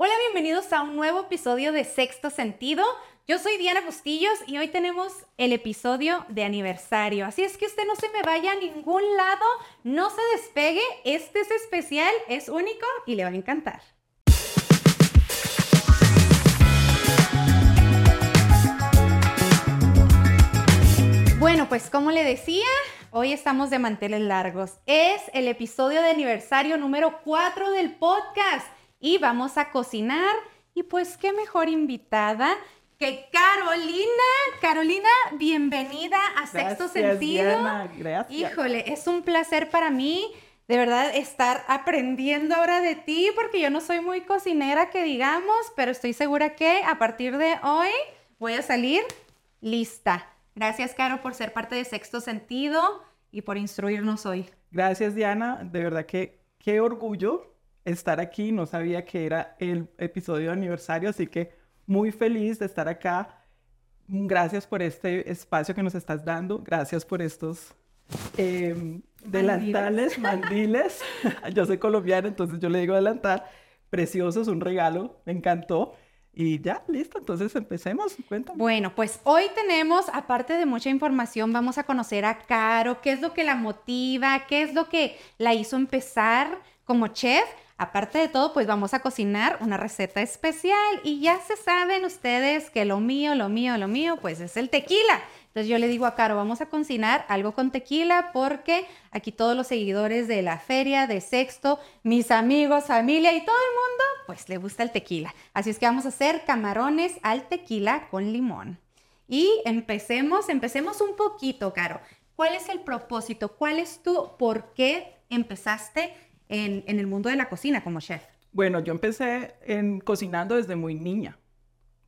Hola, bienvenidos a un nuevo episodio de Sexto Sentido. Yo soy Diana Bustillos y hoy tenemos el episodio de aniversario. Así es que usted no se me vaya a ningún lado, no se despegue. Este es especial, es único y le va a encantar. Bueno, pues como le decía, hoy estamos de manteles largos. Es el episodio de aniversario número 4 del podcast y vamos a cocinar. Y pues qué mejor invitada que Carolina. Carolina, bienvenida a Sexto Sentido. gracias. Híjole, es un placer para mí. De verdad, estar aprendiendo ahora de ti, porque yo no soy muy cocinera, que digamos, pero estoy segura que a partir de hoy voy a salir lista. Gracias, Caro, por ser parte de Sexto Sentido y por instruirnos hoy. Gracias, Diana. De verdad que qué orgullo estar aquí. No sabía que era el episodio de aniversario, así que muy feliz de estar acá. Gracias por este espacio que nos estás dando. Gracias por estos eh, delantales, mandiles. yo soy colombiana, entonces yo le digo delantal. Precioso, es un regalo. Me encantó. Y ya, listo, entonces empecemos, cuéntame. Bueno, pues hoy tenemos, aparte de mucha información, vamos a conocer a Caro, qué es lo que la motiva, qué es lo que la hizo empezar como chef. Aparte de todo, pues vamos a cocinar una receta especial y ya se saben ustedes que lo mío, lo mío, lo mío, pues es el tequila. Entonces yo le digo a Caro, vamos a cocinar algo con tequila porque aquí todos los seguidores de la feria, de Sexto, mis amigos, familia y todo el mundo, pues le gusta el tequila. Así es que vamos a hacer camarones al tequila con limón. Y empecemos, empecemos un poquito, Caro. ¿Cuál es el propósito? ¿Cuál es tu, por qué empezaste en, en el mundo de la cocina como chef? Bueno, yo empecé en cocinando desde muy niña,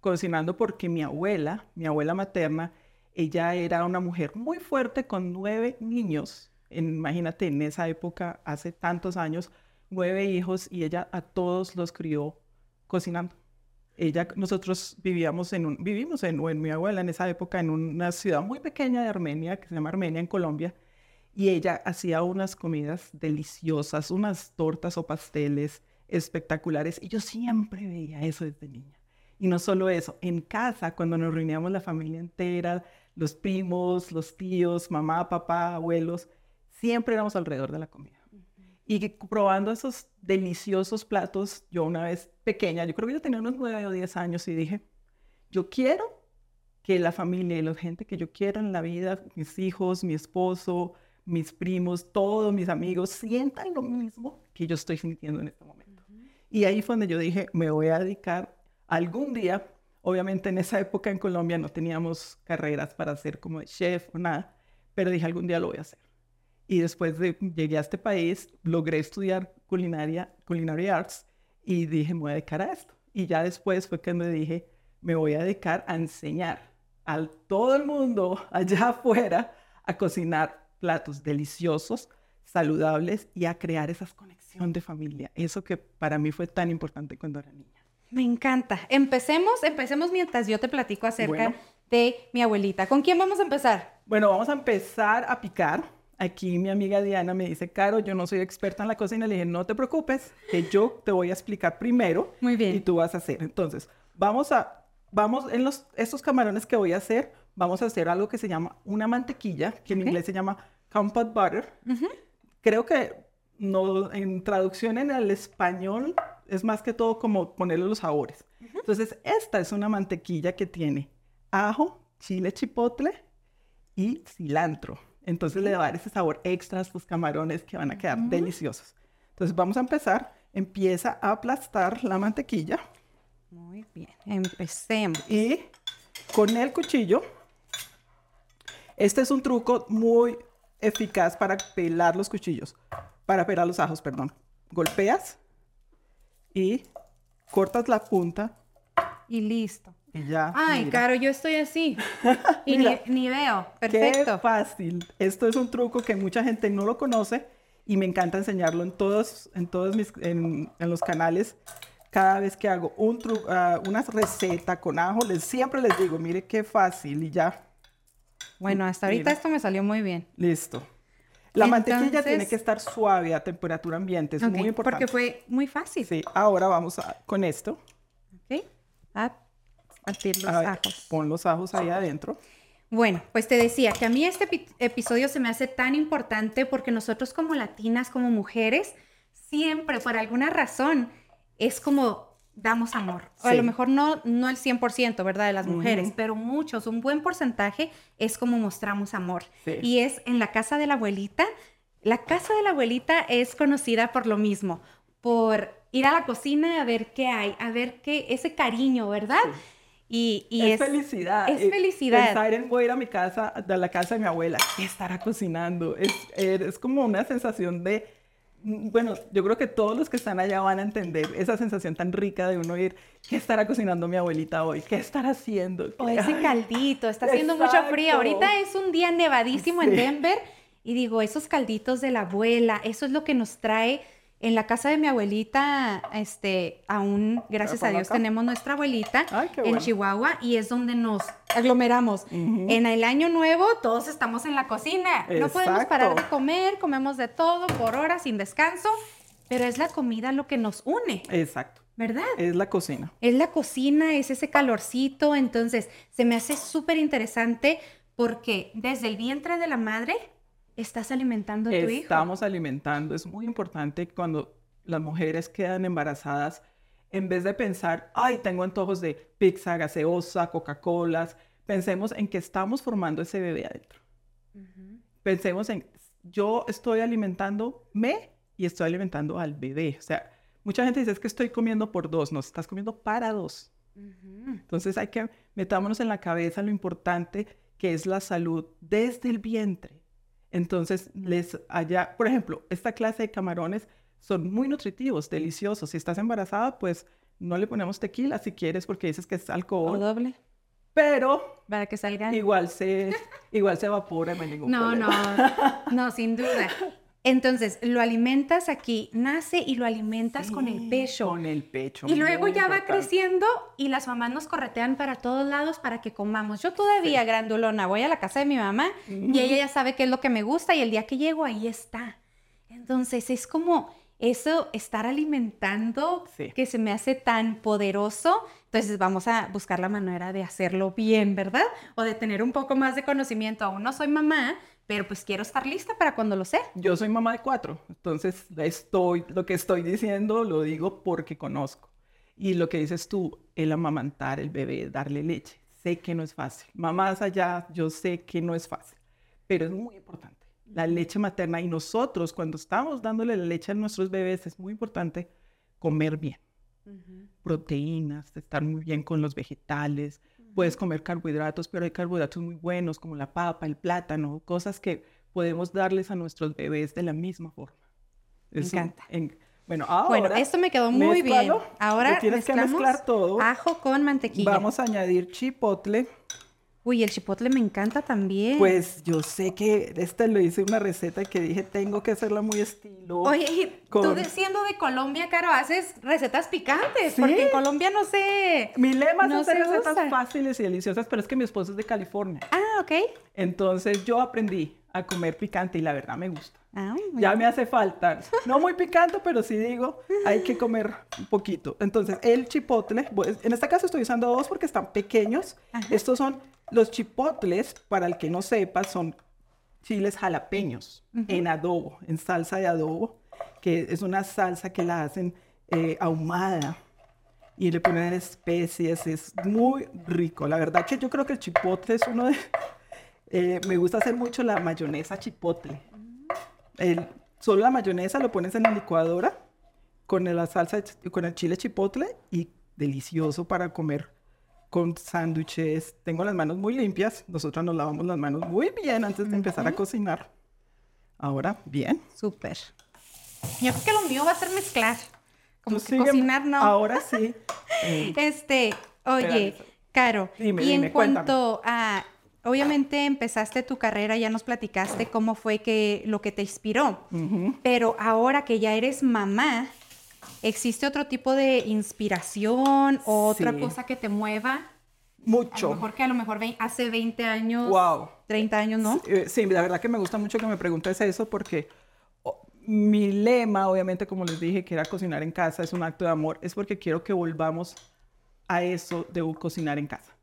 cocinando porque mi abuela, mi abuela materna, ella era una mujer muy fuerte con nueve niños. imagínate, en esa época, hace tantos años, nueve hijos y ella a todos los crió cocinando. Ella, nosotros vivíamos en un, vivimos en, en mi abuela en esa época en una ciudad muy pequeña de Armenia, que se llama Armenia en Colombia, y ella hacía unas comidas deliciosas, unas tortas o pasteles espectaculares, y yo siempre veía eso desde niña. Y no solo eso, en casa, cuando nos reuníamos la familia entera, los primos, los tíos, mamá, papá, abuelos, siempre éramos alrededor de la comida. Y probando esos deliciosos platos, yo una vez pequeña, yo creo que yo tenía unos nueve o diez años y dije, yo quiero que la familia y la gente que yo quiero en la vida, mis hijos, mi esposo, mis primos, todos mis amigos, sientan lo mismo que yo estoy sintiendo en este momento. Y ahí fue donde yo dije, me voy a dedicar algún día Obviamente en esa época en Colombia no teníamos carreras para ser como chef o nada, pero dije algún día lo voy a hacer. Y después de llegué a este país, logré estudiar culinaria, culinary arts y dije, me voy a dedicar a esto. Y ya después fue que me dije, me voy a dedicar a enseñar a todo el mundo allá afuera a cocinar platos deliciosos, saludables y a crear esa conexión de familia. Eso que para mí fue tan importante cuando era niña. Me encanta. Empecemos, empecemos mientras yo te platico acerca de mi abuelita. ¿Con quién vamos a empezar? Bueno, vamos a empezar a picar. Aquí mi amiga Diana me dice, Caro, yo no soy experta en la cocina. Le dije, no te preocupes, que yo te voy a explicar primero. Muy bien. Y tú vas a hacer. Entonces, vamos a, vamos en los, estos camarones que voy a hacer, vamos a hacer algo que se llama una mantequilla, que en inglés se llama compote butter. Creo que no, en traducción en el español es más que todo como ponerle los sabores. Entonces, esta es una mantequilla que tiene ajo, chile chipotle y cilantro. Entonces le va a dar ese sabor extra a estos camarones que van a quedar deliciosos. Entonces vamos a empezar. Empieza a aplastar la mantequilla. Muy bien, empecemos. Y con el cuchillo, este es un truco muy eficaz para pelar los cuchillos, para pelar los ajos, perdón. Golpeas y cortas la punta. Y listo. Y ya. Ay, Caro, yo estoy así. y ni, veo. Perfecto. Qué fácil. Esto es un truco que mucha gente no lo conoce y me encanta enseñarlo en todos, en todos mis, en, los canales. Cada vez que hago un uh, una receta con ajo, les, siempre les digo, mire qué fácil y ya. Bueno, hasta ahorita esto me salió muy bien. Listo. La mantequilla tiene que estar suave a temperatura ambiente, es muy importante. Porque fue muy fácil. Sí, ahora vamos a, con esto. Ok. A partir los A ver, ajos. pon los ajos ahí adentro. Bueno, pues te decía que a mí este epi- episodio se me hace tan importante porque nosotros como latinas, como mujeres, siempre por alguna razón es como damos amor. O a lo mejor no, no el 100%, ¿verdad? De las mujeres, pero muchos, un buen porcentaje es como mostramos amor. Sí. Y es en la casa de la abuelita. La casa de la abuelita es conocida por lo mismo, por ir a la cocina a ver qué hay, a ver qué, ese cariño, ¿verdad? Y, y es, felicidad. es felicidad. Pensar en voy a ir a mi casa, a la casa de mi abuela, ¿qué estará cocinando? Es, eh, es como una sensación de, bueno, yo creo que todos los que están allá van a entender esa sensación tan rica de uno ir, ¿qué estará cocinando mi abuelita hoy? ¿Qué estará haciendo? O ¿Qué- ese ay, caldito, está haciendo mucho frío. Ahorita es un día nevadísimo en. Denver y digo, esos calditos de la abuela, eso es lo que nos trae. En la casa de mi abuelita, este, aún, gracias a Dios, acá. tenemos nuestra abuelita Ay, en. Chihuahua y es donde nos aglomeramos. Ujú. En el año nuevo todos estamos en la cocina. No podemos parar de comer, comemos de todo por horas sin descanso, pero es la comida lo que nos une, Exacto, ¿verdad? es la cocina. Es la cocina, es ese calorcito, entonces se me hace súper interesante porque desde el vientre de la madre estás alimentando a tu hijo. Estamos alimentando. Es muy importante cuando las mujeres quedan embarazadas, en vez de pensar, ay, tengo antojos de pizza, gaseosa, Coca-Colas, pensemos en que estamos formando ese bebé adentro. Pensemos en, yo estoy alimentándome y estoy alimentando al bebé. O sea, mucha gente dice, es que estoy comiendo por dos, no, estás comiendo para dos. Entonces hay que metámonos en la cabeza lo importante que es la salud desde el vientre. Entonces les allá, por ejemplo, esta clase de camarones son muy nutritivos, deliciosos. Si estás embarazada, pues no le ponemos tequila si quieres porque dices que es O alcohol, doble, pero para que salgan. igual se igual se evapora, no hay ningún No, problema. no, no, sin duda. Entonces, lo alimentas aquí, nace y lo alimentas con el Sí, pecho. Con el pecho. Y luego ya va creciendo y las mamás nos corretean para todos lados para que comamos. Yo todavía, grandulona, voy a la casa de mi mamá y ella ya sabe qué es lo que me gusta y el día que llego ahí está. Entonces es como eso, estar alimentando Sí. que se me hace tan poderoso. Entonces vamos a buscar la manera de hacerlo bien, ¿verdad? O de tener un poco más de conocimiento. Aún no soy mamá, pero pues quiero estar lista para cuando lo sé. Yo soy mamá de cuatro, entonces estoy, lo que estoy diciendo lo digo porque conozco. Y lo que dices tú, el amamantar el bebé, darle leche, sé que no es fácil. Mamás allá, yo sé que no es fácil, pero es muy importante. La leche materna y nosotros cuando estamos dándole la leche a nuestros bebés es muy importante comer bien. Proteínas, estar muy bien con los vegetales. Puedes comer carbohidratos, pero hay carbohidratos muy buenos como la papa, el plátano, cosas que podemos darles a nuestros bebés de la misma forma. Me encanta. en- bueno, ahora bueno, esto me quedó muy bien. Ahora tienes que mezclar todo. ajo con mantequilla. Vamos a añadir chipotle. Uy, el chipotle me encanta también. Pues yo sé que esta lo hice una receta que dije tengo que hacerla muy estilo. Oye, tú con- de- siendo de Colombia, Caro, haces recetas picantes, Sí. porque en Colombia no sé. Mi lema No es hacer recetas usa. fáciles y deliciosas, pero es que mi esposo es de California. Ah, ok. Entonces yo aprendí a comer picante y la verdad me gusta. Ah, Ya me hace falta. No muy picante, pero sí digo, hay que comer un poquito. Entonces, el chipotle, en este caso estoy usando dos porque están pequeños. Ajá. Estos son los chipotles, para el que no sepa, son chiles jalapeños en adobo, en salsa de adobo, que es una salsa que la hacen eh, ahumada y le ponen especies, es muy rico. La verdad que yo creo que el chipotle es uno de... eh, me gusta hacer mucho la mayonesa chipotle. El, solo la mayonesa lo pones en la licuadora con la salsa, con el chile chipotle y delicioso para comer con sándwiches. Tengo las manos muy limpias. Nosotros nos lavamos las manos muy bien antes de empezar a cocinar. Ahora, bien. Súper. Yo creo que lo mío va a ser mezclar. Como Tú que sigue- cocinar, no. Ahora sí. Eh, Este, oye. Caro, Dime, y en cuéntame. cuanto a, obviamente empezaste tu carrera, ya nos platicaste cómo fue que lo que te inspiró, pero ahora que ya eres mamá, ¿existe otro tipo de inspiración o otra cosa que te mueva? A lo Mucho. mejor que a lo mejor hace 20 años Wow. 30 años, ¿no? Sí, eh, sí, la verdad que me gusta mucho que me preguntes eso porque mi lema, obviamente, como les dije, que era cocinar en casa, es un acto de amor, es porque quiero que volvamos a eso de cocinar en casa.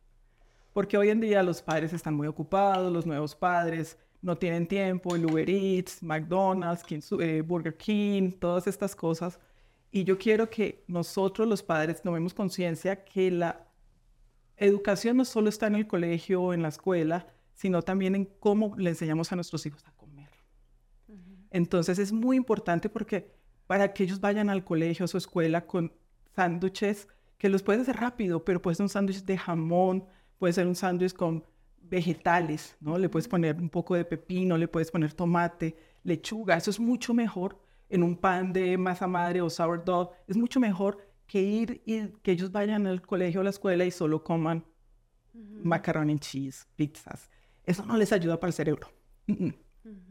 Porque hoy en día los padres están muy ocupados, los nuevos padres no tienen tiempo, el Uber Eats, McDonald's, eh, Burger King, todas estas cosas. Y yo quiero que nosotros los padres tomemos conciencia que la educación no solo está en el colegio o en la escuela, sino también en cómo le enseñamos a nuestros hijos a comer. Entonces es muy importante porque para que ellos vayan al colegio, a su escuela con sándwiches, que los puedes hacer rápido, pero puede ser un sándwich de jamón, puede ser un sándwich con vegetales, ¿no? Le puedes poner un poco de pepino, le puedes poner tomate, lechuga, eso es mucho mejor en un pan de masa madre o sourdough, es mucho mejor que ir y que ellos vayan al colegio o la escuela y solo coman macaroni and cheese, pizzas. Eso no les ayuda para el cerebro.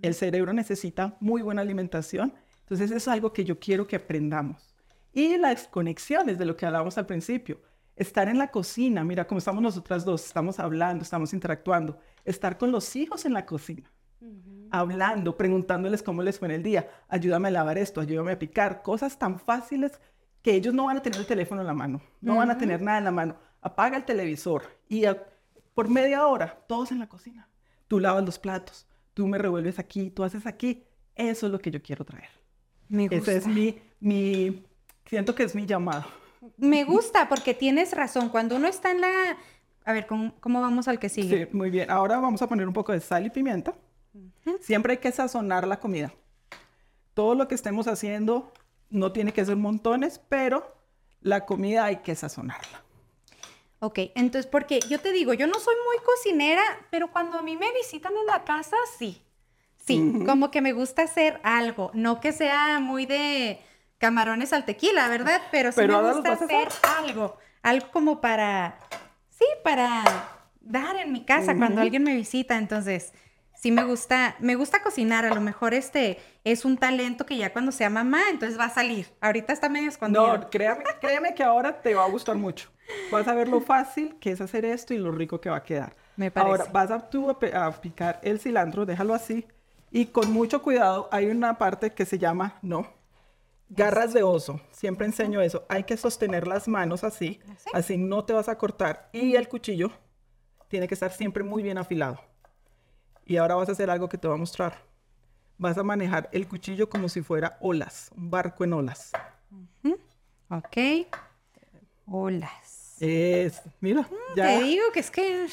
El cerebro necesita muy buena alimentación, entonces eso es algo que yo quiero que aprendamos. Y las conexiones de lo que hablábamos al principio. Estar en la cocina, mira, como estamos nosotras dos, estamos hablando, estamos interactuando. Estar con los hijos en la cocina, hablando, preguntándoles cómo les fue en el día. Ayúdame a lavar esto, ayúdame a picar. Cosas tan fáciles que ellos no van a tener el teléfono en la mano, no van a tener nada en la mano. Apaga el televisor y por media hora, todos en la cocina. Tú lavas los platos, tú me revuelves aquí, tú haces aquí. Eso es lo que yo quiero traer. Me gusta. Ese es mi, mi, siento que es mi llamado. Me gusta porque tienes razón. Cuando uno está en la... A ver, ¿cómo, cómo vamos al que sigue? Sí, muy bien. Ahora vamos a poner un poco de sal y pimienta. Siempre hay que sazonar la comida. Todo lo que estemos haciendo no tiene que ser montones, pero la comida hay que sazonarla. Ok, entonces, porque yo te digo, yo no soy muy cocinera, pero cuando a mí me visitan en la casa, sí. Sí, como que me gusta hacer algo, no que sea muy de camarones al tequila, ¿verdad? Pero sí me gusta hacer algo, algo como para, sí, para dar en mi casa cuando alguien me visita, entonces, sí me gusta, me gusta cocinar, a lo mejor este es un talento que ya cuando sea mamá, entonces va a salir. Ahorita está medio escondido. No, créame, créeme que ahora te va a gustar mucho. Vas a ver lo fácil que es hacer esto y lo rico que va a quedar. Me parece. Ahora vas a, tú a, picar el cilantro, déjalo así. Y con mucho cuidado, hay una parte que se llama, no, garras de oso. Siempre enseño eso. Hay que sostener las manos así, así no te vas a cortar. Y el cuchillo tiene que estar siempre muy bien afilado. Y ahora vas a hacer algo que te voy a mostrar. Vas a manejar el cuchillo como si fuera olas, un barco en olas. Ok. Olas. Es, mira, mm, ya. Te digo que es que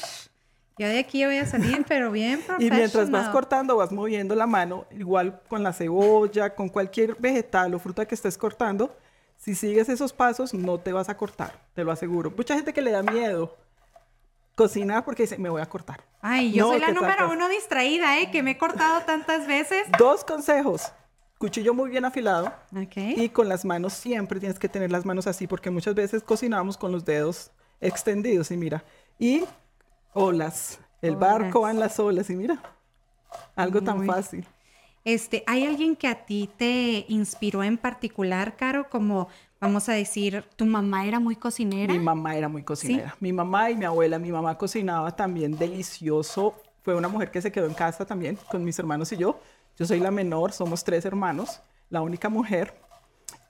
ya de aquí voy a salir, pero bien Y mientras vas cortando, vas moviendo la mano, igual con la cebolla, con cualquier vegetal o fruta que estés cortando. Si sigues esos pasos, no te vas a cortar, te lo aseguro. Mucha gente que le da miedo cocinar porque dice, me voy a cortar. Ay, yo soy la número uno distraída, ¿eh? Que me he cortado tantas veces. Dos consejos. Cuchillo muy bien afilado. Y con las manos siempre tienes que tener las manos así porque muchas veces cocinamos con los dedos extendidos y mira. Y olas. El barco va en las olas y mira. Algo tan fácil. Este, ¿hay alguien que a ti te inspiró en particular, Caro, como vamos a decir, tu mamá era muy cocinera. Mi mamá era muy cocinera. Mi mamá y mi abuela, mi mamá cocinaba también delicioso. Fue una mujer que se quedó en casa también con mis hermanos y yo. Yo soy la menor, somos tres hermanos, la única mujer.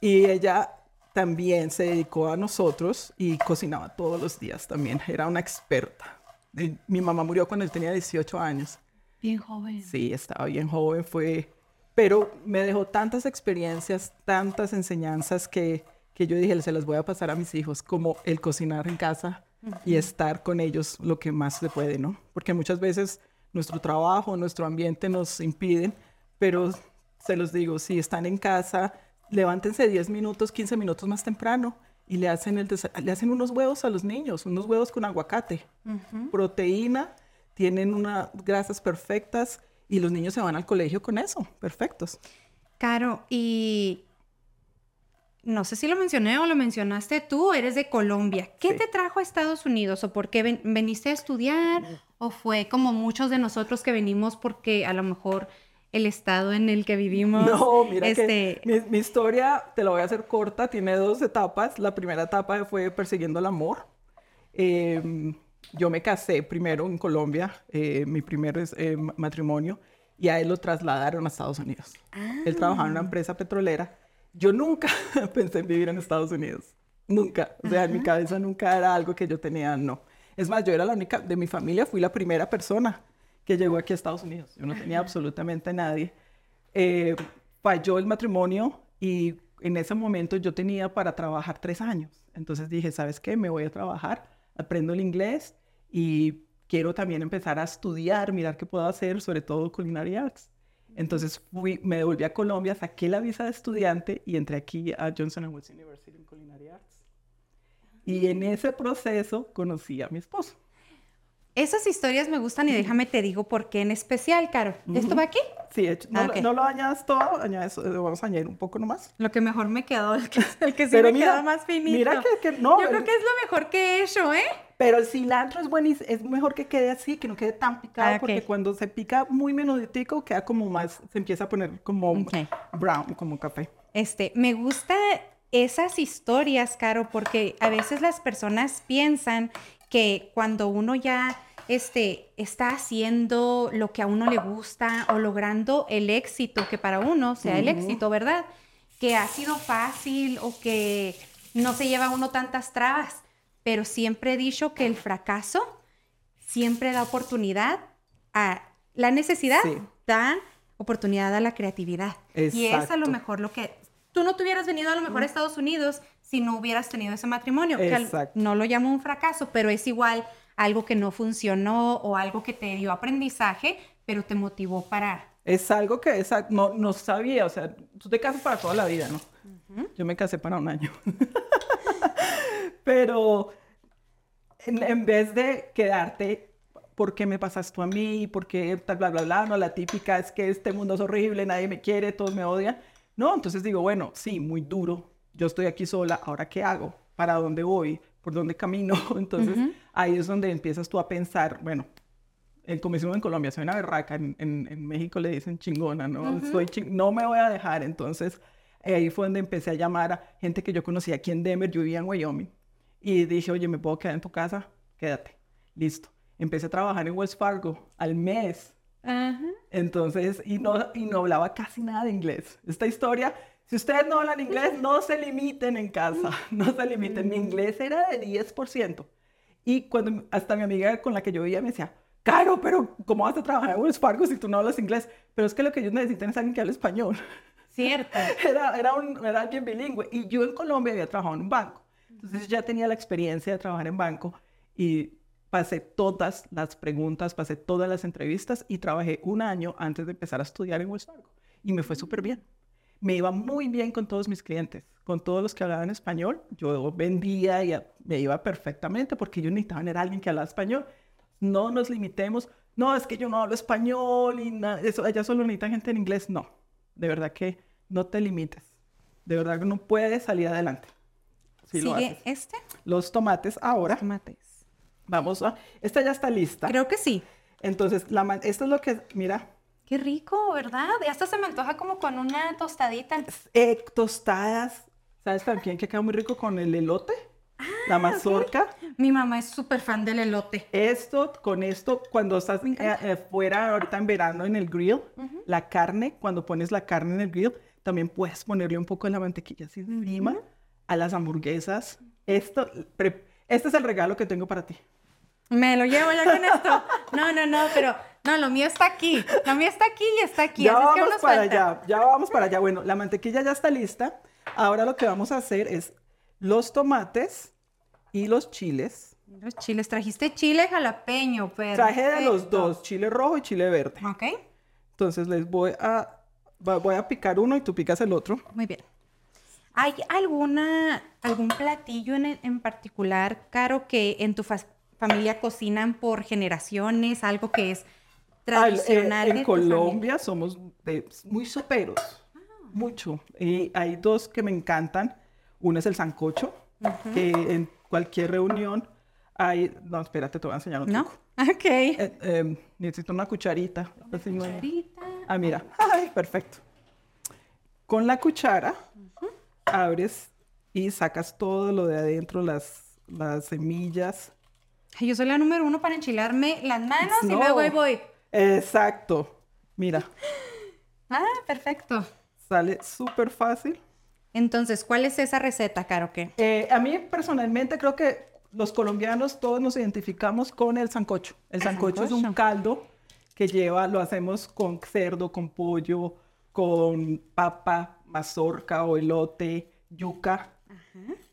Y ella también se dedicó a nosotros y cocinaba todos los días también. Era una experta. Mi mamá murió cuando él tenía 18 años. Bien joven. Sí, estaba bien joven, fue... Pero me dejó tantas experiencias, tantas enseñanzas que que yo dije, se las voy a pasar a mis hijos, como el cocinar en casa y estar con ellos lo que más se puede, ¿no? Porque muchas veces nuestro trabajo, nuestro ambiente nos impiden, pero se los digo, si están en casa, levántense 10 minutos, 15 minutos más temprano y le hacen, el le hacen unos huevos a los niños, unos huevos con aguacate, proteína, tienen unas grasas perfectas y los niños se van al colegio con eso, perfectos. Caro, y no sé si lo mencioné o lo mencionaste tú, eres de Colombia. ¿Qué te trajo a Estados Unidos o por qué veniste a estudiar? ¿O fue como muchos de nosotros que venimos porque a lo mejor el estado en el que vivimos... No, mira que este mi, historia, te la voy a hacer corta, tiene dos etapas. La primera etapa fue persiguiendo el amor. Em, yo me casé primero en Colombia, eh, mi primer eh, matrimonio, y a él lo trasladaron a Estados Unidos. Él trabajaba en una ah. empresa petrolera. Yo nunca pensé en vivir en Estados Unidos. Nunca. O sea, en mi cabeza nunca era algo que yo tenía, no. Es más, yo era la única de mi familia, fui la primera persona que llegó aquí a Estados Unidos. Yo no tenía absolutamente nadie. Eh, falló el matrimonio y en ese momento yo tenía para trabajar tres años. Entonces dije, ¿sabes qué? Me voy a trabajar, aprendo el inglés y quiero también empezar a estudiar, mirar qué puedo hacer, sobre todo culinary arts. Entonces fui, me devolví a Colombia, saqué la visa de estudiante y entré aquí a Johnson Wales University en Culinary Arts. Y en ese proceso conocí a mi esposo. Esas historias me gustan y déjame te digo por qué en especial, Caro. ¿Esto va aquí? Sí, no, ah, no, lo añadas todo, añades, eh, vamos a añadir un poco nomás. Lo que mejor me quedó, el que, el que sí me quedó más finito. Mira que, no. Yo creo que es lo mejor que he hecho, ¿eh? Pero el cilantro es buenísimo, es mejor que quede así, que no quede tan picado, ah, porque cuando se pica muy menuditico, queda como más, se empieza a poner como brown, como café. Este, me gusta esas historias, Caro, porque a veces las personas piensan que cuando uno ya este, está haciendo lo que a uno le gusta o logrando el éxito que para uno sea el éxito, ¿verdad? Que ha sido fácil o que no se lleva uno tantas trabas, pero siempre he dicho que el fracaso siempre da oportunidad a la necesidad, da oportunidad a la creatividad. Y es a lo mejor lo que tú no te hubieras venido a lo mejor a Estados Unidos si no hubieras tenido ese matrimonio. Que no lo llamo un fracaso, pero es igual algo que no funcionó o algo que te dio aprendizaje, pero te motivó para... Es algo que no, no sabía, o sea, tú te casas para toda la vida, ¿no? Yo me casé para un año. pero en, vez de quedarte ¿por qué me pasas tú a mí? ¿Por qué tal, bla, bla, bla? No, la típica es que este mundo es horrible, nadie me quiere, todos me odian. No, entonces digo, bueno, sí, muy duro. Yo estoy aquí sola, ¿ahora qué hago? ¿Para dónde voy? ¿Por dónde camino? Entonces ahí es donde empiezas tú a pensar, bueno, el como en Colombia, soy una berraca, en, en, México le dicen chingona, ¿no? soy no me voy a dejar. Entonces ahí fue donde empecé a llamar a gente que yo conocía aquí en Denver, yo vivía en Wyoming. Y dije, oye, ¿me puedo quedar en tu casa? Quédate. Listo. Empecé a trabajar en Wells Fargo al mes. Entonces, y no, y no hablaba casi nada de inglés. Esta historia, si ustedes no hablan inglés, no se limiten en casa. No se limiten. Mi inglés era de 10%. Y cuando hasta mi amiga con la que yo vivía me decía, Caro, pero ¿cómo vas a trabajar en Wells Fargo si tú no hablas inglés? Pero es que lo que ellos necesitan es alguien que hable español. Cierto. Era, era, un, era alguien bilingüe. Y yo en Colombia había trabajado en un banco. Entonces ya tenía la experiencia de trabajar en banco y pasé todas las preguntas, pasé todas las entrevistas y trabajé un año antes de empezar a estudiar en Wells Fargo. Y me fue súper bien. Me iba muy bien con todos mis clientes, con todos los que hablaban español. Yo vendía y me iba perfectamente porque yo necesitaba tener alguien que hablaba español. No nos limitemos. No, es que yo no hablo español y nada. Eso, allá solo necesitan gente en inglés. No, de verdad que no te limites. De verdad que no puedes salir adelante. ¿Sigue este? Los tomates ahora. Los tomates. Vamos a... Esta ya está lista. Creo que sí. Entonces, la, esto es lo que... Mira. Qué rico, ¿verdad? Y hasta se me antoja como con una tostadita. Eh, tostadas. ¿Sabes también que queda muy rico con el elote? Ah, la mazorca. Mi mamá es súper fan del elote. Esto, con esto, cuando estás eh, eh, fuera ahorita en verano en el grill, la carne, cuando pones la carne en el grill, también puedes ponerle un poco de la mantequilla así encima a las hamburguesas. Esto, este es el regalo que tengo para ti. Me lo llevo ya con esto. No, no, no, pero no, lo mío está aquí. Lo mío está aquí y está aquí. Ya vamos para allá, ya vamos para allá. Bueno, la mantequilla ya está lista. Ahora lo que vamos a hacer es los tomates y los chiles. Los chiles, trajiste chile jalapeño, pero. Traje de los dos, chile rojo y chile verde. Ok. Entonces les voy a, voy a picar uno y tú picas el otro. Muy bien. ¿Hay alguna, algún platillo en, en particular, Caro, que en tu familia cocinan por generaciones? Algo que es tradicional. en Colombia somos muy soperos, ah. mucho. Y hay dos que me encantan. Uno es el sancocho, que en cualquier reunión hay... No, espérate, te voy a enseñar otro. ¿No? Ok. Eh, em, necesito una cucharita. Una cucharita. Ah, mira. Ay, perfecto. Con la cuchara abres y sacas todo lo de adentro, las, las semillas. Yo soy la número uno para enchilarme las manos y No. luego ahí voy. Exacto. Mira, Ah, perfecto. sale súper fácil. Entonces, ¿cuál es esa receta, Caro? Eh, a mí personalmente creo que los colombianos todos nos identificamos con el sancocho. El sancocho es un caldo que lleva, lo hacemos con cerdo, con pollo, con papa, mazorca o elote, yuca.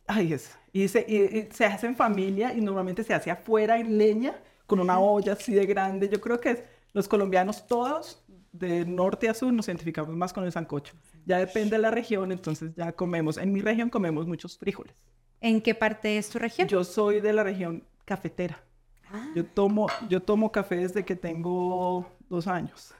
Ay, es. Y se, y- y se hace en familia y normalmente se hace afuera en leña con una olla así de grande. Yo creo que los colombianos todos, de norte a sur, nos identificamos más con el sancocho. Ya depende de la región, entonces ya comemos. En mi región comemos muchos frijoles. ¿En qué parte es tu región? Yo soy de la región cafetera. Yo tomo, yo tomo café desde que tengo dos años.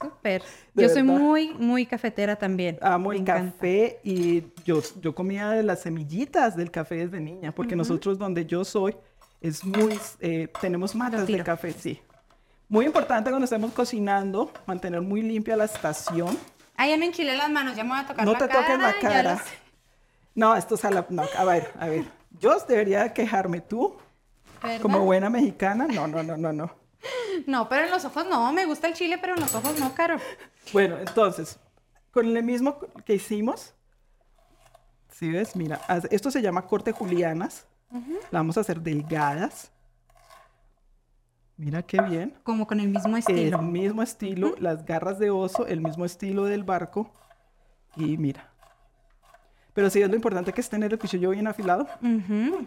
Súper. Yo soy muy, muy cafetera también. Amo el café y yo, yo comía de las semillitas del café desde niña, porque nosotros donde yo soy es muy, eh, tenemos matas de café, sí. Muy importante cuando estemos cocinando, mantener muy limpia la estación. Ah, ya me enchilé las manos, ya me voy a tocar No la te cara. toques la cara. lo. No, esto es a la... No, a ver, a ver. Yo debería quejarme tú, ¿Verdad? como buena mexicana. No, no, no, no, no. No, pero en los ojos no, me gusta el chile, pero en los ojos no, Caro. Bueno, entonces, con el mismo que hicimos, si ves, mira, esto se llama corte julianas. La vamos a hacer delgadas. Mira qué bien. Como con el mismo El estilo. mismo estilo, las garras de oso, el mismo estilo del barco. Y mira. Pero sí es lo importante que esté en el cuchillo bien afilado. Ujú.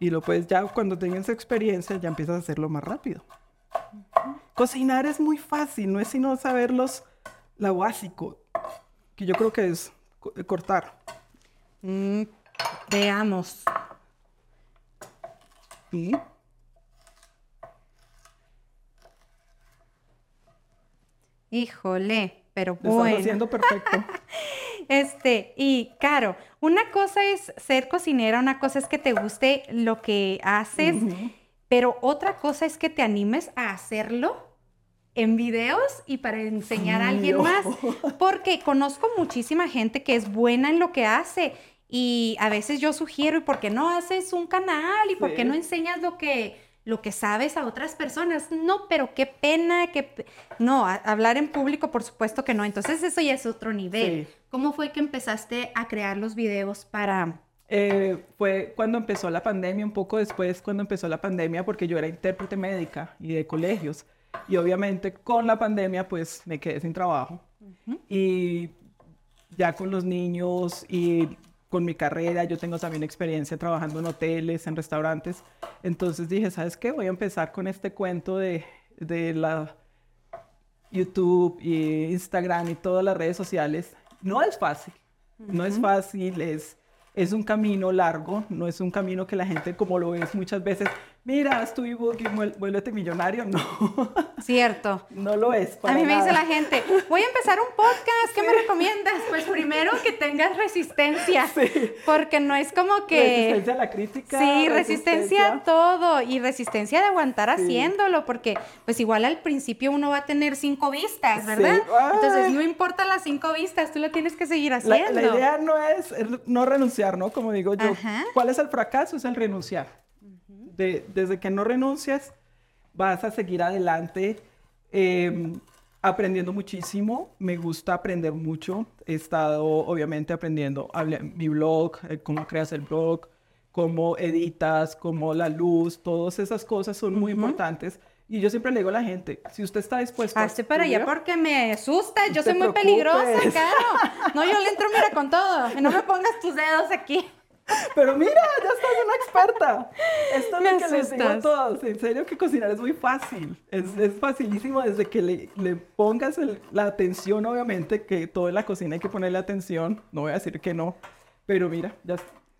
Y lo puedes ya cuando tengas experiencia ya empiezas a hacerlo más rápido. Cocinar es muy fácil, no es sino saber los, lo básico, que yo creo que es co- eh, cortar. Mm, veamos. ¿sí? Híjole, pero Lo estás bueno. haciendo perfecto. Este, y Caro, una cosa es ser cocinera, una cosa es que te guste lo que haces, pero otra cosa es que te animes a hacerlo en videos y para enseñar a alguien más. Porque conozco muchísima gente que es buena en lo que hace y a veces yo sugiero, ¿y por qué no haces un canal? ¿Y por qué no enseñas lo que, lo que sabes a otras personas? No, pero qué pena, que pe- No, a- hablar en público, por supuesto que no. Entonces eso ya es otro nivel. Sí. ¿Cómo fue que empezaste a crear los videos para... Eh, fue cuando empezó la pandemia, un poco después cuando empezó la pandemia, porque yo era intérprete médica y de colegios. Y obviamente con la pandemia pues me quedé sin trabajo. Y ya con los niños y con mi carrera, yo tengo también experiencia trabajando en hoteles, en restaurantes. Entonces dije, ¿sabes qué? Voy a empezar con este cuento de, de la YouTube y Instagram y todas las redes sociales. No es fácil, no es fácil, es, es un camino largo, no es un camino que la gente como lo ves muchas veces, mira, y vuel- vuélvete millonario. No, Cierto. no lo es. A para mí me dice la gente, voy a empezar un podcast, ¿qué me recomiendas? Pues primero que tengas resistencia, porque no es como que... Resistencia a la crítica. Sí, resistencia a todo y resistencia de aguantar haciéndolo, porque pues igual al principio uno va a tener cinco vistas, ¿verdad? Sí. Entonces no importa las cinco vistas, tú lo tienes que seguir La, haciendo. la idea no es es no renunciar, ¿no? Como digo yo, Ajá. ¿cuál es el fracaso? Es el renunciar. De- desde que no renuncias, vas a seguir adelante eh, aprendiendo muchísimo. Me gusta aprender mucho. He estado, obviamente, aprendiendo mi blog, eh, cómo creas el blog, cómo editas, cómo la luz, todas esas cosas son muy importantes. Y yo siempre le digo a la gente, si usted está dispuesto a Hazte para allá porque me asusta, yo soy muy peligrosa, preocupes. claro. No, yo le entro, mira, con todo. No me pongas tus dedos aquí. Pero mira, ya estás una experta. Esto es Me lo que les digo a todos. En serio que cocinar es muy fácil. Es, es facilísimo desde que le, le pongas el- la atención, obviamente, que todo en la cocina hay que ponerle atención. No voy a decir que no. Pero mira, ya...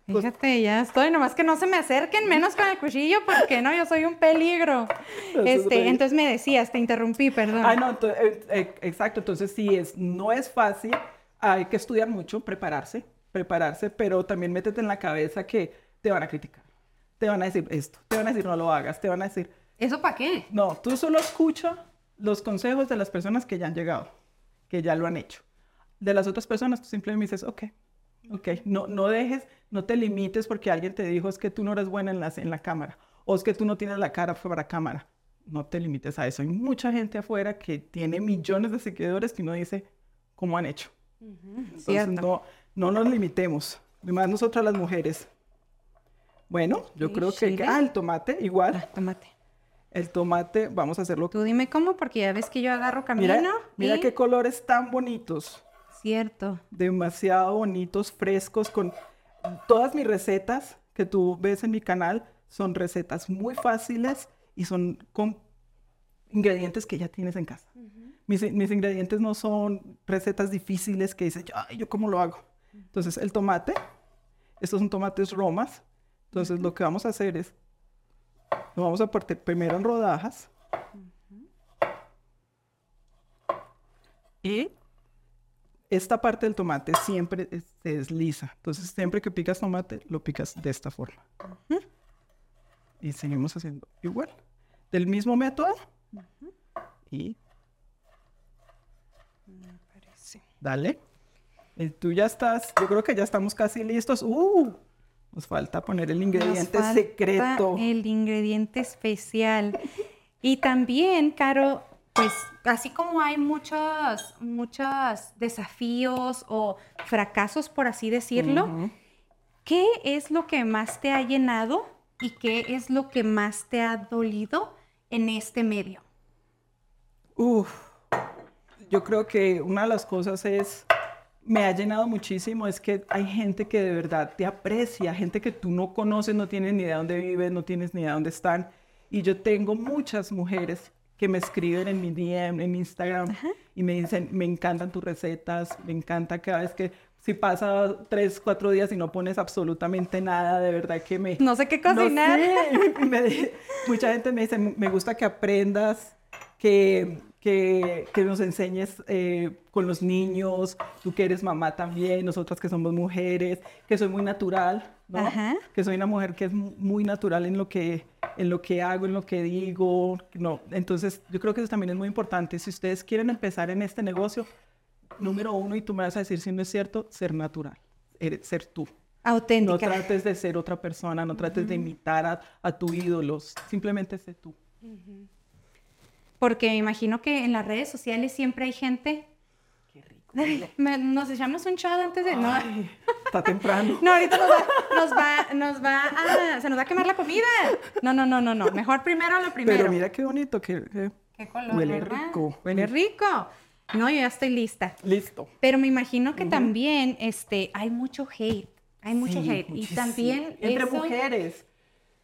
Fíjate, ya estoy, nomás que no se me acerquen menos con el cuchillo porque no, yo soy un peligro. Este, entonces me decías, te interrumpí, perdón. Ay, no, eh, eh, exacto. Entonces sí, es, no es fácil. Hay que estudiar mucho, prepararse, prepararse, pero también métete en la cabeza que te van a criticar. Te van a decir esto, te van a decir no lo hagas, te van a decir ¿Eso para qué? No, tú solo escucha los consejos de las personas que ya han llegado, que ya lo han hecho. De las otras personas, tú simplemente dices, ok, Ok, no, no dejes, no te limites porque alguien te dijo es que tú no eres buena en la, en la cámara o es que tú no tienes la cara para cámara. No te limites a eso. Hay mucha gente afuera que tiene millones de seguidores que uno dice, ¿cómo han hecho? Entonces, no, no nos limitemos. Además, nosotras las mujeres. Bueno, yo creo que... Ah, el tomate, igual. Ah, tomate. El tomate, vamos a hacerlo. Tú dime cómo, porque ya ves que yo agarro camino. Mira, mira qué colores tan bonitos. Cierto. Demasiado bonitos, frescos, con todas mis recetas que tú ves en mi canal son recetas muy fáciles y son con ingredientes que ya tienes en casa. mis, mis, ingredientes no son recetas difíciles que dices, ay, ¿yo cómo lo hago? Entonces, el tomate, estos son tomates romas. Entonces, lo que vamos a hacer es, lo vamos a partir primero en rodajas. Y esta parte del tomate siempre se desliza. Entonces, siempre que picas tomate, lo picas de esta forma. Y seguimos haciendo igual. Del mismo método. Y... Me parece. Dale. Y tú ya estás, yo creo que ya estamos casi listos. ¡Uh! Nos falta poner el ingrediente Nos secreto. El ingrediente especial. Y también, Caro, pues así como hay muchos, muchos desafíos o fracasos, por así decirlo, ¿qué es lo que más te ha llenado y qué es lo que más te ha dolido en este medio? Uf, yo creo que una de las cosas es, me ha llenado muchísimo, es que hay gente que de verdad te aprecia, gente que tú no conoces, no tienes ni idea de dónde viven, no tienes ni idea de dónde están. Y yo tengo muchas mujeres que me escriben en mi DM, en Instagram, y me dicen, me encantan tus recetas, me encanta cada vez que si pasa tres, cuatro días y no pones absolutamente nada, de verdad que me... No sé qué cocinar. mucha gente me dice, me gusta que aprendas, que, que, que nos enseñes eh, con los niños, tú que eres mamá también, nosotras que somos mujeres, que soy muy natural, ¿no? Que soy una mujer que es muy natural en lo que, en lo que hago, en lo que digo, ¿no? Entonces, yo creo que eso también es muy importante. Si ustedes quieren empezar en este negocio, número uno, y tú me vas a decir si no es cierto, ser natural, ser tú. Auténtica. No trates de ser otra persona, no trates de imitar a, a tu ídolo, simplemente sé tú. Porque me imagino que en las redes sociales siempre hay gente... Qué rico. nos echamos un chat antes de... no. Está temprano. no, ahorita nos va, nos va, a... Se nos va a quemar la comida. No, no, no, no, no. Mejor primero lo primero. Pero mira qué bonito, que... Qué color, Huele rico. Huele rico. No, yo ya estoy lista. Listo. Pero me imagino que también este, hay mucho hate. Hay mucho hate. Y también. Entre mujeres.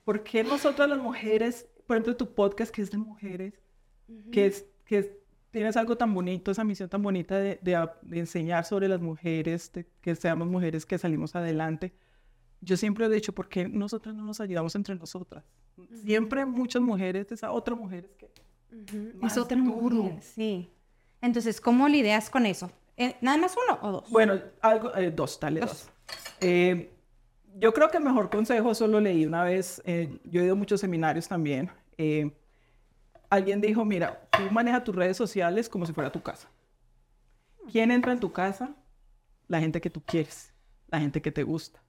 ¿Por qué nosotras las mujeres, por ejemplo, tu podcast que es de mujeres, que, es, que tienes algo tan bonito, esa misión tan bonita de, enseñar sobre las mujeres, que seamos mujeres que salimos adelante? Yo siempre he dicho, ¿por qué nosotras no nos ayudamos entre nosotras? Siempre muchas mujeres, esas otras mujeres que... Es otra mujer, sí. Entonces, ¿cómo lidias con eso? Eh, ¿Nada más uno o dos? Bueno, algo, eh, dos, dale dos. Eh, yo creo que el mejor consejo solo leí una vez, yo he ido a muchos seminarios también. Alguien dijo, mira, tú manejas tus redes sociales como si fuera tu casa. ¿Quién entra en tu casa? La gente que tú quieres, la gente que te gusta.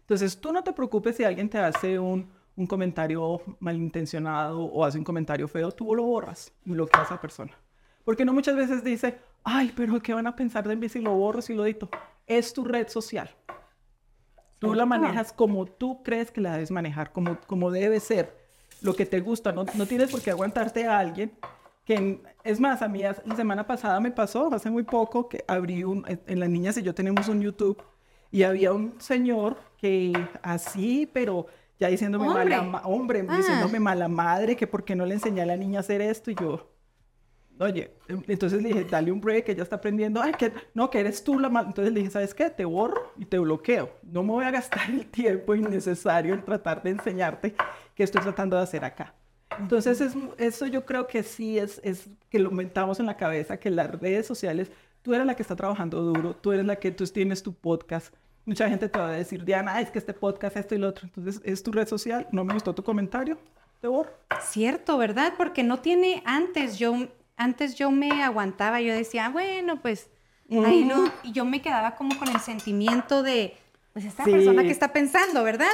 Entonces, tú no te preocupes si alguien te hace un, un comentario malintencionado o hace un comentario feo, tú lo borras y bloqueas a esa persona. Porque no muchas veces dice, ay, pero ¿qué van a pensar de mí si lo borro, si lo edito? Es tu red social. Tú la manejas como tú crees que la debes manejar, como, como debe ser, lo que te gusta. No, no tienes por qué aguantarte a alguien que, es más, a mí la semana pasada me pasó, hace muy poco, que abrí un, en las niñas y yo tenemos un YouTube y había un señor que así, pero ya diciéndome hombre. mala, hombre, Ah. diciéndome mala madre, que por qué no le enseñé a la niña a hacer esto y yo, Oye, entonces le dije, dale un break, ella está aprendiendo. Ay, que no, que eres tú la mala. Entonces le dije, ¿sabes qué? Te borro y te bloqueo. No me voy a gastar el tiempo innecesario en tratar de enseñarte qué estoy tratando de hacer acá. Entonces, es, eso yo creo que sí es, es que lo metamos en la cabeza, que las redes sociales, tú eres la que está trabajando duro, tú eres la que tú tienes tu podcast. Mucha gente te va a decir, Diana, es que este podcast, esto y lo otro. Entonces, es tu red social, no me gustó tu comentario, te borro. Cierto, ¿verdad? Porque no tiene antes, yo, antes yo me aguantaba, yo decía, bueno, pues Ahí no, y yo me quedaba como con el sentimiento de, pues esta persona que está pensando, ¿verdad?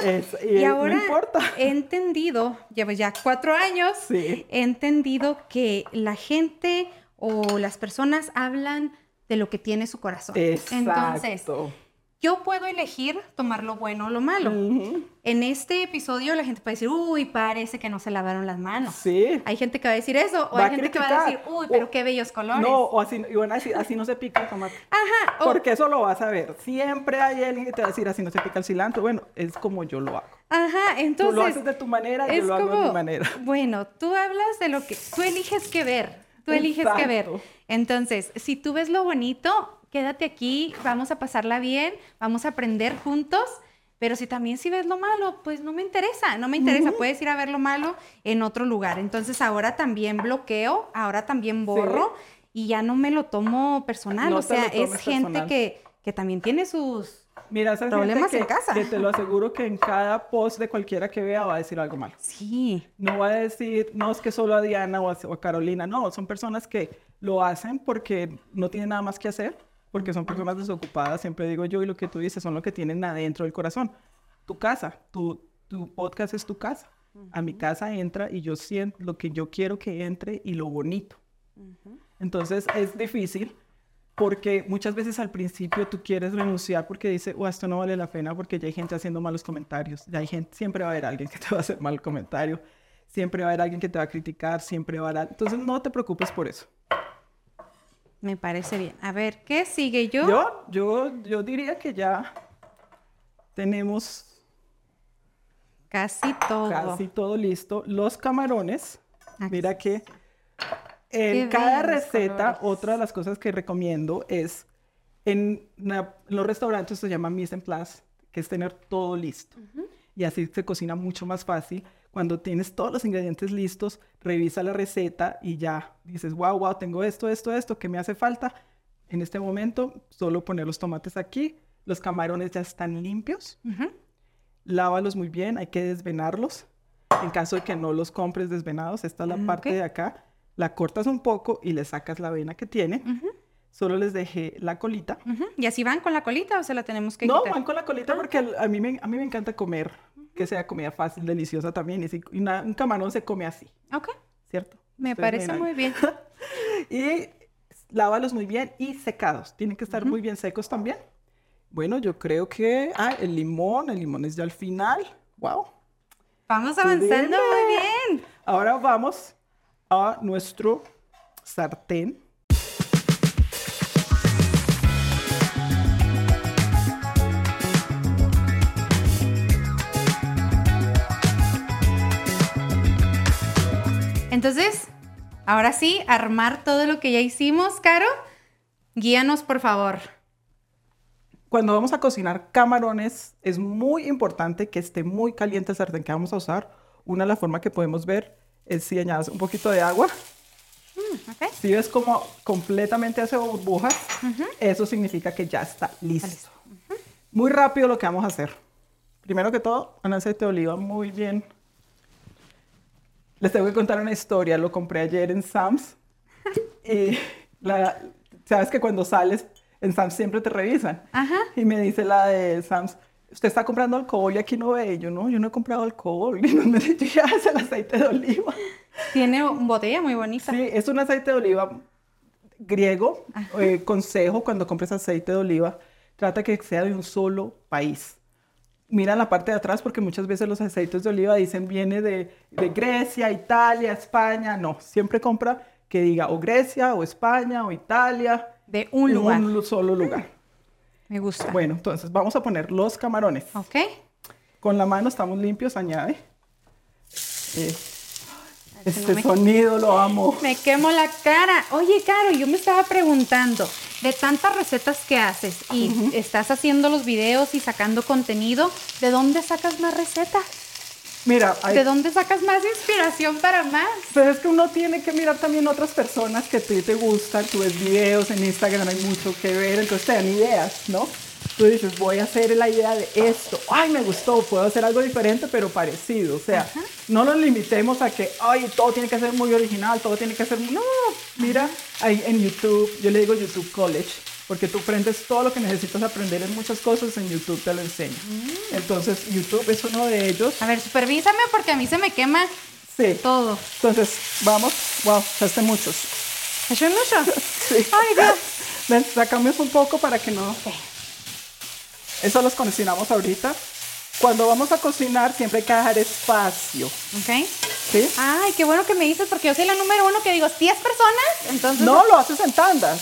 y, ahora he entendido, llevo ya cuatro años, he entendido que la gente o las personas hablan de lo que tiene su corazón. Exacto. Entonces, yo puedo elegir tomar lo bueno o lo malo. En este episodio la gente puede decir, uy, parece que no se lavaron las manos. Sí. Hay gente que va a decir eso, o hay gente que va a decir, uy, pero qué bellos colores. No, o así, y van a decir, así no se pica el tomate. Ajá. Porque eso lo vas a ver. Siempre hay alguien que te va a decir, así no se pica el cilantro. Bueno, es como yo lo hago. Ajá, entonces. Tú lo haces de tu manera, yo lo hago de mi manera. Bueno, tú hablas de lo que. Tú eliges qué ver. Tú eliges qué ver. Entonces, si tú ves lo bonito, quédate aquí, vamos a pasarla bien, vamos a aprender juntos. Pero si también si ves lo malo, pues no me interesa, no me interesa. Puedes ir a ver lo malo en otro lugar. Entonces ahora también bloqueo, ahora también borro y ya no me lo tomo personal. o sea, es gente que, que también tiene sus Mira, problemas en casa. Que te lo aseguro que en cada post de cualquiera que vea va a decir algo malo. Sí. No va a decir, no es que solo a Diana o a Carolina, no, son personas que lo hacen porque no tienen nada más que hacer porque son personas desocupadas, siempre digo yo, y lo que tú dices son lo que tienen adentro del corazón. Tu casa, tu, tu podcast es tu casa. A mi casa entra y yo siento lo que yo quiero que entre y lo bonito. Entonces es difícil porque muchas veces al principio tú quieres renunciar porque dice, oh, esto no vale la pena porque ya hay gente haciendo malos comentarios, ya hay gente, siempre va a haber alguien que te va a hacer mal comentario, siempre va a haber alguien que te va a criticar, siempre va a haber... Entonces no te preocupes por eso. Me parece bien. A ver, ¿qué sigue yo? Yo, yo, yo diría que ya tenemos casi todo. Casi todo listo. Los camarones. Mira que en cada receta, otra de las cosas que recomiendo es en, los restaurantes se llama mise en place, que es tener todo listo. Y así se cocina mucho más fácil cuando tienes todos los ingredientes listos, revisa la receta y ya dices, wow, wow, tengo esto, esto, esto, ¿qué me hace falta? En este momento, solo poner los tomates aquí, los camarones ya están limpios, lávalos muy bien, hay que desvenarlos. En caso de que no los compres desvenados, esta es la mm, parte de acá, la cortas un poco y le sacas la vena que tiene. Solo les dejé la colita. ¿Y así van con la colita o se la tenemos que no, van con la colita ah, porque a mí, me, a mí me encanta comer que sea comida fácil, deliciosa también. Y, un camarón se come así. Ok. ¿Cierto? Me parece muy bien. y lávalos muy bien y secados. Tienen que estar muy bien secos también. Bueno, yo creo que... Ah, el limón. El limón es ya al final. ¡Wow! Vamos avanzando muy bien. Ahora vamos a nuestro sartén Entonces, ahora sí, armar todo lo que ya hicimos, Caro. Guíanos, por favor. Cuando vamos a cocinar camarones, es muy importante que esté muy caliente el sartén que vamos a usar. Una de las formas que podemos ver es si añades un poquito de agua. Mm, si ves como completamente hace burbujas, eso significa que ya está listo. Muy rápido lo que vamos a hacer. Primero que todo, un aceite de oliva muy bien les tengo que contar una historia. Lo compré ayer en Sam's. Y sabes que cuando sales en Sam's siempre te revisan. Ajá. Y me dice la de Sam's, usted está comprando alcohol y aquí no ve. yo, no, yo no he comprado alcohol. Y me dice, ya es el aceite de oliva. Tiene una botella muy bonita. Sí, es un aceite de oliva griego. Eh, consejo, cuando compres aceite de oliva, trata que sea de un solo país mira la parte de atrás porque muchas veces los aceites de oliva dicen viene de, Grecia, Italia, España. No, siempre compra que diga o Grecia o España o Italia. De un lugar. Un solo lugar. Me gusta. Bueno, entonces vamos a poner los camarones. Ok. Con la mano estamos limpios, añade. Eh, este sonido lo amo. Me quemo la cara. Oye, Caro, yo me estaba preguntando, de tantas recetas que haces y estás haciendo los videos y sacando contenido, ¿de dónde sacas más recetas? Mira, ¿de dónde sacas más inspiración para más? Pero es que uno tiene que mirar también otras personas que a ti te gustan, tú ves videos en Instagram, hay mucho que ver, entonces te dan ideas, ¿no? Tú dices, voy a hacer la idea de esto, ay, me gustó, puedo hacer algo diferente, pero parecido. O sea, no nos limitemos a que, ay, todo tiene que ser muy original, todo tiene que ser... No, mira, ahí en YouTube, yo le digo YouTube College, porque tú aprendes todo lo que necesitas aprender en muchas cosas, en YouTube te lo enseña. Mm. Entonces, YouTube es uno de ellos. A ver, supervísame porque a mí se me quema Sí. todo. Entonces, vamos. Wow, echaste muchos. ¿Eso es mucho? Sí. Ay, Dios. Ven, sacamos un poco para que no... Eso los cocinamos ahorita. Cuando vamos a cocinar siempre hay que dejar espacio, Ok. ¿sí? Ay, qué bueno que me dices porque yo soy la número uno que digo, 10 personas, entonces No, lo haces en tandas.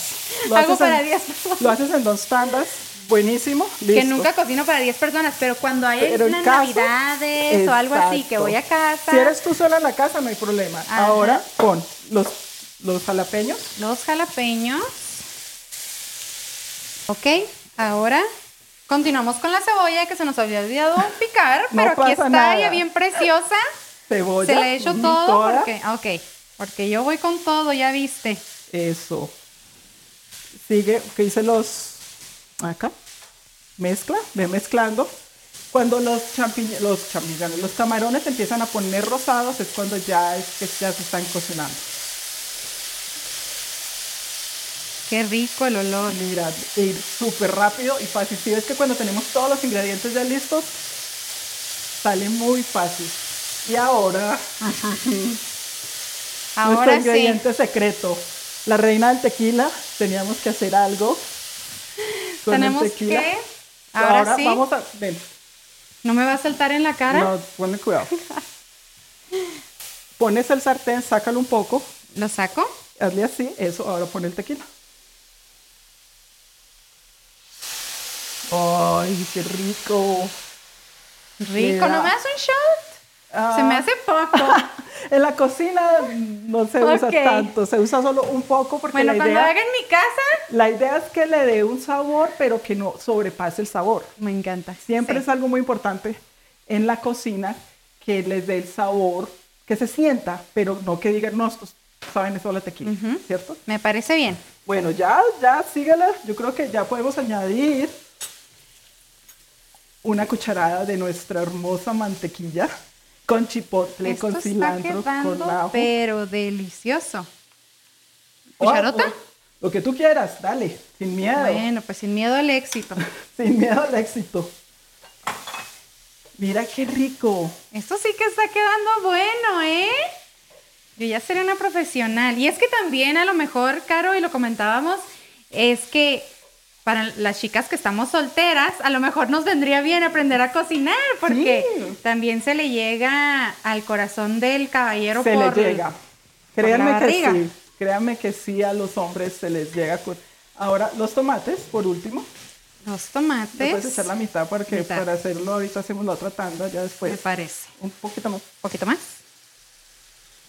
Lo Hago haces en- para 10 personas. Lo haces en dos tandas. Buenísimo. que nunca cocino para 10 personas, pero cuando hay Pero unas navidades o algo así, que voy a casa, Si eres tú sola en la casa, no hay problema. Ajá. Ahora pon los, los jalapeños. los jalapeños. Ok, ahora continuamos con la cebolla que se nos había olvidado picar, No pero aquí está nada. ya bien preciosa. Cebolla. Se le echo ujú, todo toda. porque, ok, porque yo voy con todo, ya viste. Eso. Sigue, que hice los. Acá. Mezcla, ve mezclando. Cuando los champiñones, los champiñones, los camarones empiezan a poner rosados, es cuando ya, es que ya se están cocinando. Qué rico el olor. Mira, ir súper rápido y fácil. Si ves que cuando tenemos todos los ingredientes ya listos, sale muy fácil. Y ahora, nuestro Ahora sí. ingrediente secreto, la reina del tequila, teníamos que hacer algo con Tenemos el tequila. que- ahora sí. vamos a, ven, ¿No me va a saltar en la cara? no, ponle cuidado. Pones el sartén, sácalo un poco, ¿Lo saco? hazle así, eso, ahora pon el tequila. Ay, qué rico. Rico, ¿no me das un shot? Se me Ah. hace poco. En la cocina no se usa tanto, se usa solo un poco porque bueno, la cuando idea, haga en mi casa, la idea es que le dé un sabor, pero que no sobrepase el sabor. me encanta. Siempre Sí. es algo muy importante en la cocina que les dé el sabor, que se sienta, pero no que digan, no, estos saben eso la tequila, ¿cierto? Me parece bien. Bueno, ya, ya, sígala. Yo creo que ya podemos añadir una cucharada de nuestra hermosa mantequilla con chipotle, Esto con está cilantro, con ajo. pero delicioso. Oh, ¿Cucharota? oh, lo que tú quieras, dale, sin miedo. Bueno, pues sin miedo al éxito. Sin miedo al éxito. Mira qué rico. Esto sí que está quedando bueno, ¿eh? Yo ya sería una profesional. Y es que también a lo mejor, Caro, y lo comentábamos, es que para las chicas que estamos solteras, a lo mejor nos vendría bien aprender a cocinar, porque Sí. también se le llega al corazón del caballero se por les llega. Créanme que sí. Créanme que sí a los hombres se les llega. con- Ahora, los tomates, por último. los Le tomates. puedes echar la mitad porque Mitad. para hacerlo ahorita hacemos la otra tanda ya Me después. parece. Un poquito más. Un poquito más.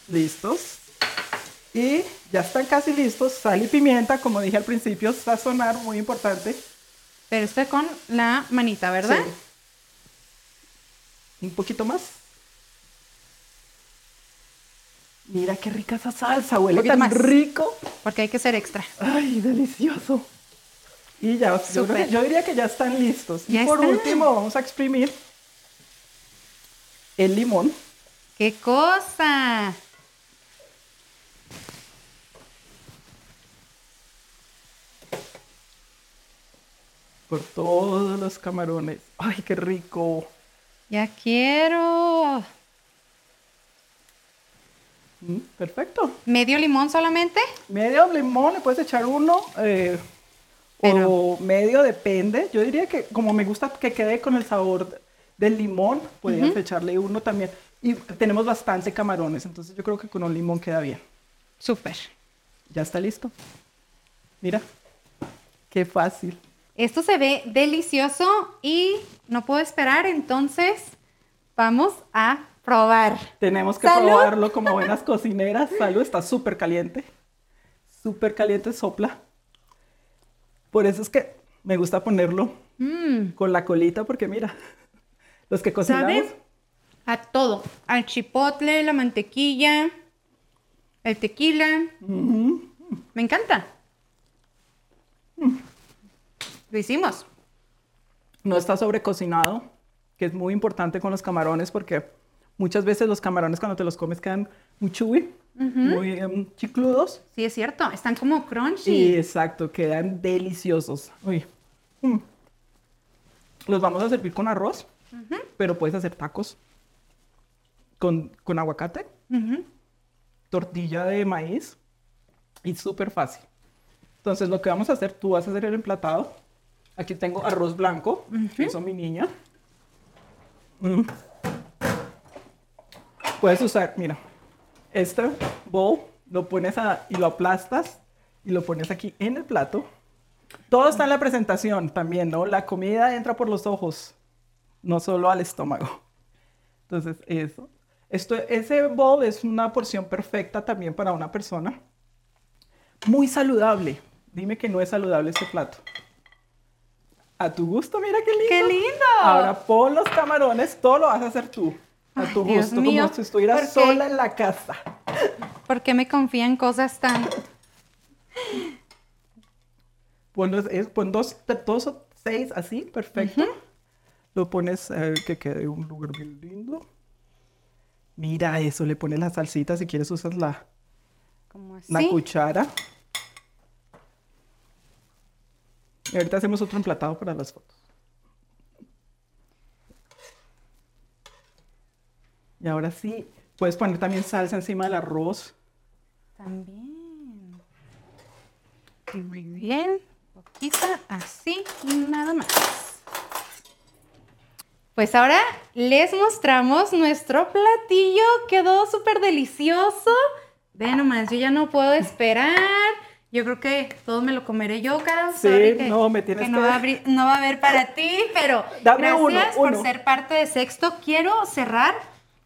Listos. Y ya están casi listos. Sal y pimienta, como dije al principio, sazonar, muy importante. Pero esto con la manita, ¿verdad? Sí. Un poquito más. Mira qué rica esa salsa, huele tan más. rico. Porque hay que ser extra. Ay, delicioso. Y ya, yo, diría que ya están listos. Ya y por están. último, vamos a exprimir el limón. ¡Qué cosa! Por todos los camarones. Ay, qué rico. Ya quiero. Mm, perfecto. ¿Medio limón solamente? Medio limón, le puedes echar uno. eh, Pero- O medio, depende. Yo diría que como me gusta que quede con el sabor del limón, podrías echarle uno también. Y tenemos bastante camarones, entonces yo creo que con un limón queda bien. Súper. Ya está listo. Mira, qué fácil. Esto se ve delicioso y no puedo esperar, entonces vamos a probar. Tenemos que ¡Salud! probarlo como buenas cocineras. Salud, está súper caliente. Súper caliente, sopla. Por eso es que me gusta ponerlo Mm, con la colita, porque mira, los que cocinamos. ¿Sabe? A todo. Al chipotle, la mantequilla, el tequila. Me encanta. Lo hicimos. no está sobrecocinado, que es muy importante con los camarones porque muchas veces los camarones cuando te los comes quedan muy chewy. muy em, chicludos. Sí, es cierto. Están como crunchy. Sí, exacto, quedan deliciosos. Uy. Mm. Los vamos a servir con arroz, pero puedes hacer tacos con, con aguacate, tortilla de maíz y súper fácil. Entonces, lo que vamos a hacer, tú vas a hacer el emplatado. Aquí tengo arroz blanco, que hizo mi niña. Mm. Puedes usar, mira, este bowl lo pones a- y lo aplastas y lo pones aquí en el plato. Todo está en la presentación también, ¿no? La comida entra por los ojos, no solo al estómago. Entonces, eso. Esto, ese bowl es una porción perfecta también para una persona. Muy saludable. Dime que no es saludable este plato. A tu gusto, mira qué lindo. ¡Qué lindo! Ahora pon los camarones, todo lo vas a hacer tú. A tu Ay, gusto, mío, como si estuvieras sola en la casa. ¿Por qué me confían cosas tan... Pon, es- pon dos, dos o seis así, perfecto. Lo pones eh, que quede un lugar bien lindo. Mira eso, le pones la salsita, si quieres usas la, como así? la cuchara. Y ahorita hacemos otro emplatado para las fotos. Y ahora sí, puedes poner también salsa encima del arroz. También. Muy bien. Poquita, así y nada más. Pues ahora les mostramos nuestro platillo. Quedó súper delicioso. Ve nomás, yo ya no puedo esperar. Yo creo que todo me lo comeré yo, Caro. Sí, que- no, me tienes que no que- va, a abrir- no va a haber para ti, pero Dame gracias uno, por ser parte de Sexto. Quiero cerrar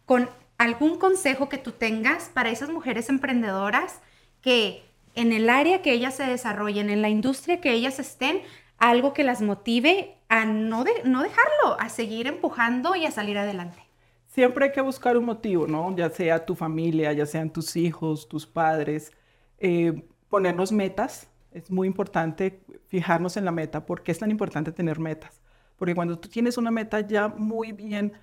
con algún consejo que tú tengas para esas mujeres emprendedoras que en el área que ellas se desarrollen, en la industria que ellas estén, algo que las motive a no, de- no dejarlo, a seguir empujando y a salir adelante. Siempre hay que buscar un motivo, ¿no? Ya sea tu familia, ya sean tus hijos, tus padres. eh, ponernos metas. Es muy importante fijarnos en la meta. ¿Por qué es tan importante tener metas? Porque cuando tú tienes una meta ya muy bien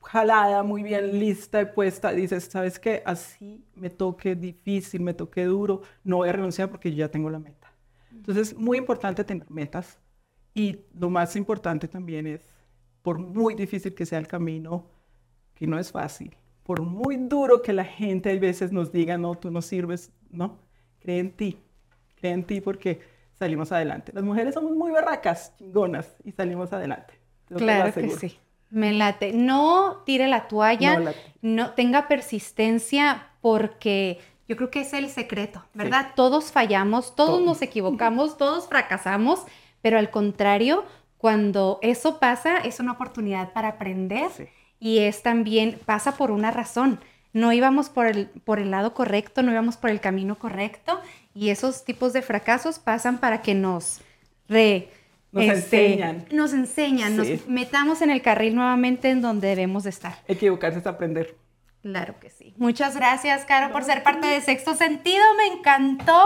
jalada, muy bien lista y puesta, dices, ¿sabes qué? Así me toque difícil, me toque duro, no voy a renunciar porque yo ya tengo la meta. Entonces, muy importante tener metas. Y lo más importante también es, por muy difícil que sea el camino, que no es fácil, por muy duro que la gente a veces nos diga, no, tú no sirves, no, cree en ti, cree en ti porque salimos adelante. Las mujeres somos muy barracas, chingonas, y salimos adelante. Claro que sí. Me late. No tire la toalla, No tenga persistencia porque yo creo que es el secreto, ¿verdad? Todos fallamos, todos Todos. nos equivocamos, todos fracasamos, pero al contrario, cuando eso pasa, es una oportunidad para aprender Sí. y es también, pasa por una razón. No íbamos por el, por el lado correcto, no íbamos por el camino correcto y esos tipos de fracasos pasan para que nos re, Nos enseñan. Nos enseñan, Sí. nos metamos en el carril nuevamente en donde debemos de estar. Equivocarse es aprender. Claro que sí. Muchas gracias, Caro, por ser parte de Sexto Sentido. Me encantó,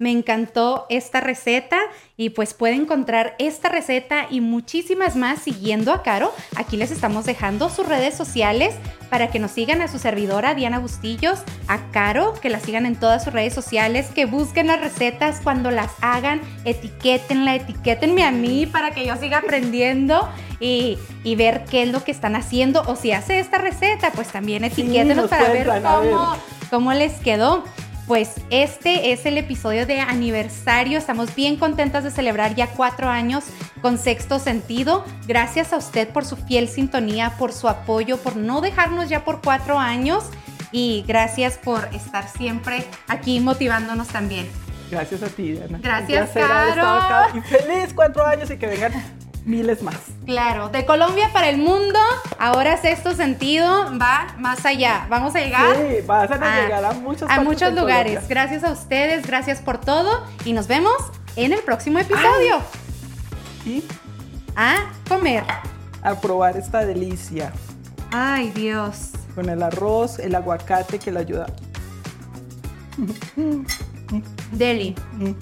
me encantó esta receta y pues puede encontrar esta receta y muchísimas más siguiendo a Caro. Aquí les estamos dejando sus redes sociales para que nos sigan a su servidora Diana Bustillos, a Caro, que la sigan en todas sus redes sociales, que busquen las recetas cuando las hagan, etiquétenla, etiquétenme a mí para que yo siga aprendiendo y, y ver qué es lo que están haciendo o si hace esta receta, pues también etiquétenos nos para ver. cómo, cómo les quedó. Pues este es el episodio de aniversario. Estamos bien contentas de celebrar ya cuatro años con Sexto Sentido. Gracias a usted por su fiel sintonía, por su apoyo, por no dejarnos ya por cuatro años y gracias por estar siempre aquí motivándonos también. Gracias a ti, Diana. Gracias, Caro. Y feliz cuatro años y que vengan miles más. Claro, de Colombia para el mundo, ahora Sexto Sentido va más allá. Vamos a llegar Sí, vas a a- llegar a muchos a muchos lugares. Colombia. Gracias a ustedes, gracias por todo y nos vemos en el próximo episodio. Y A comer. a probar esta delicia Ay, Dios. con el arroz, el aguacate que le ayuda. Deli. Mm.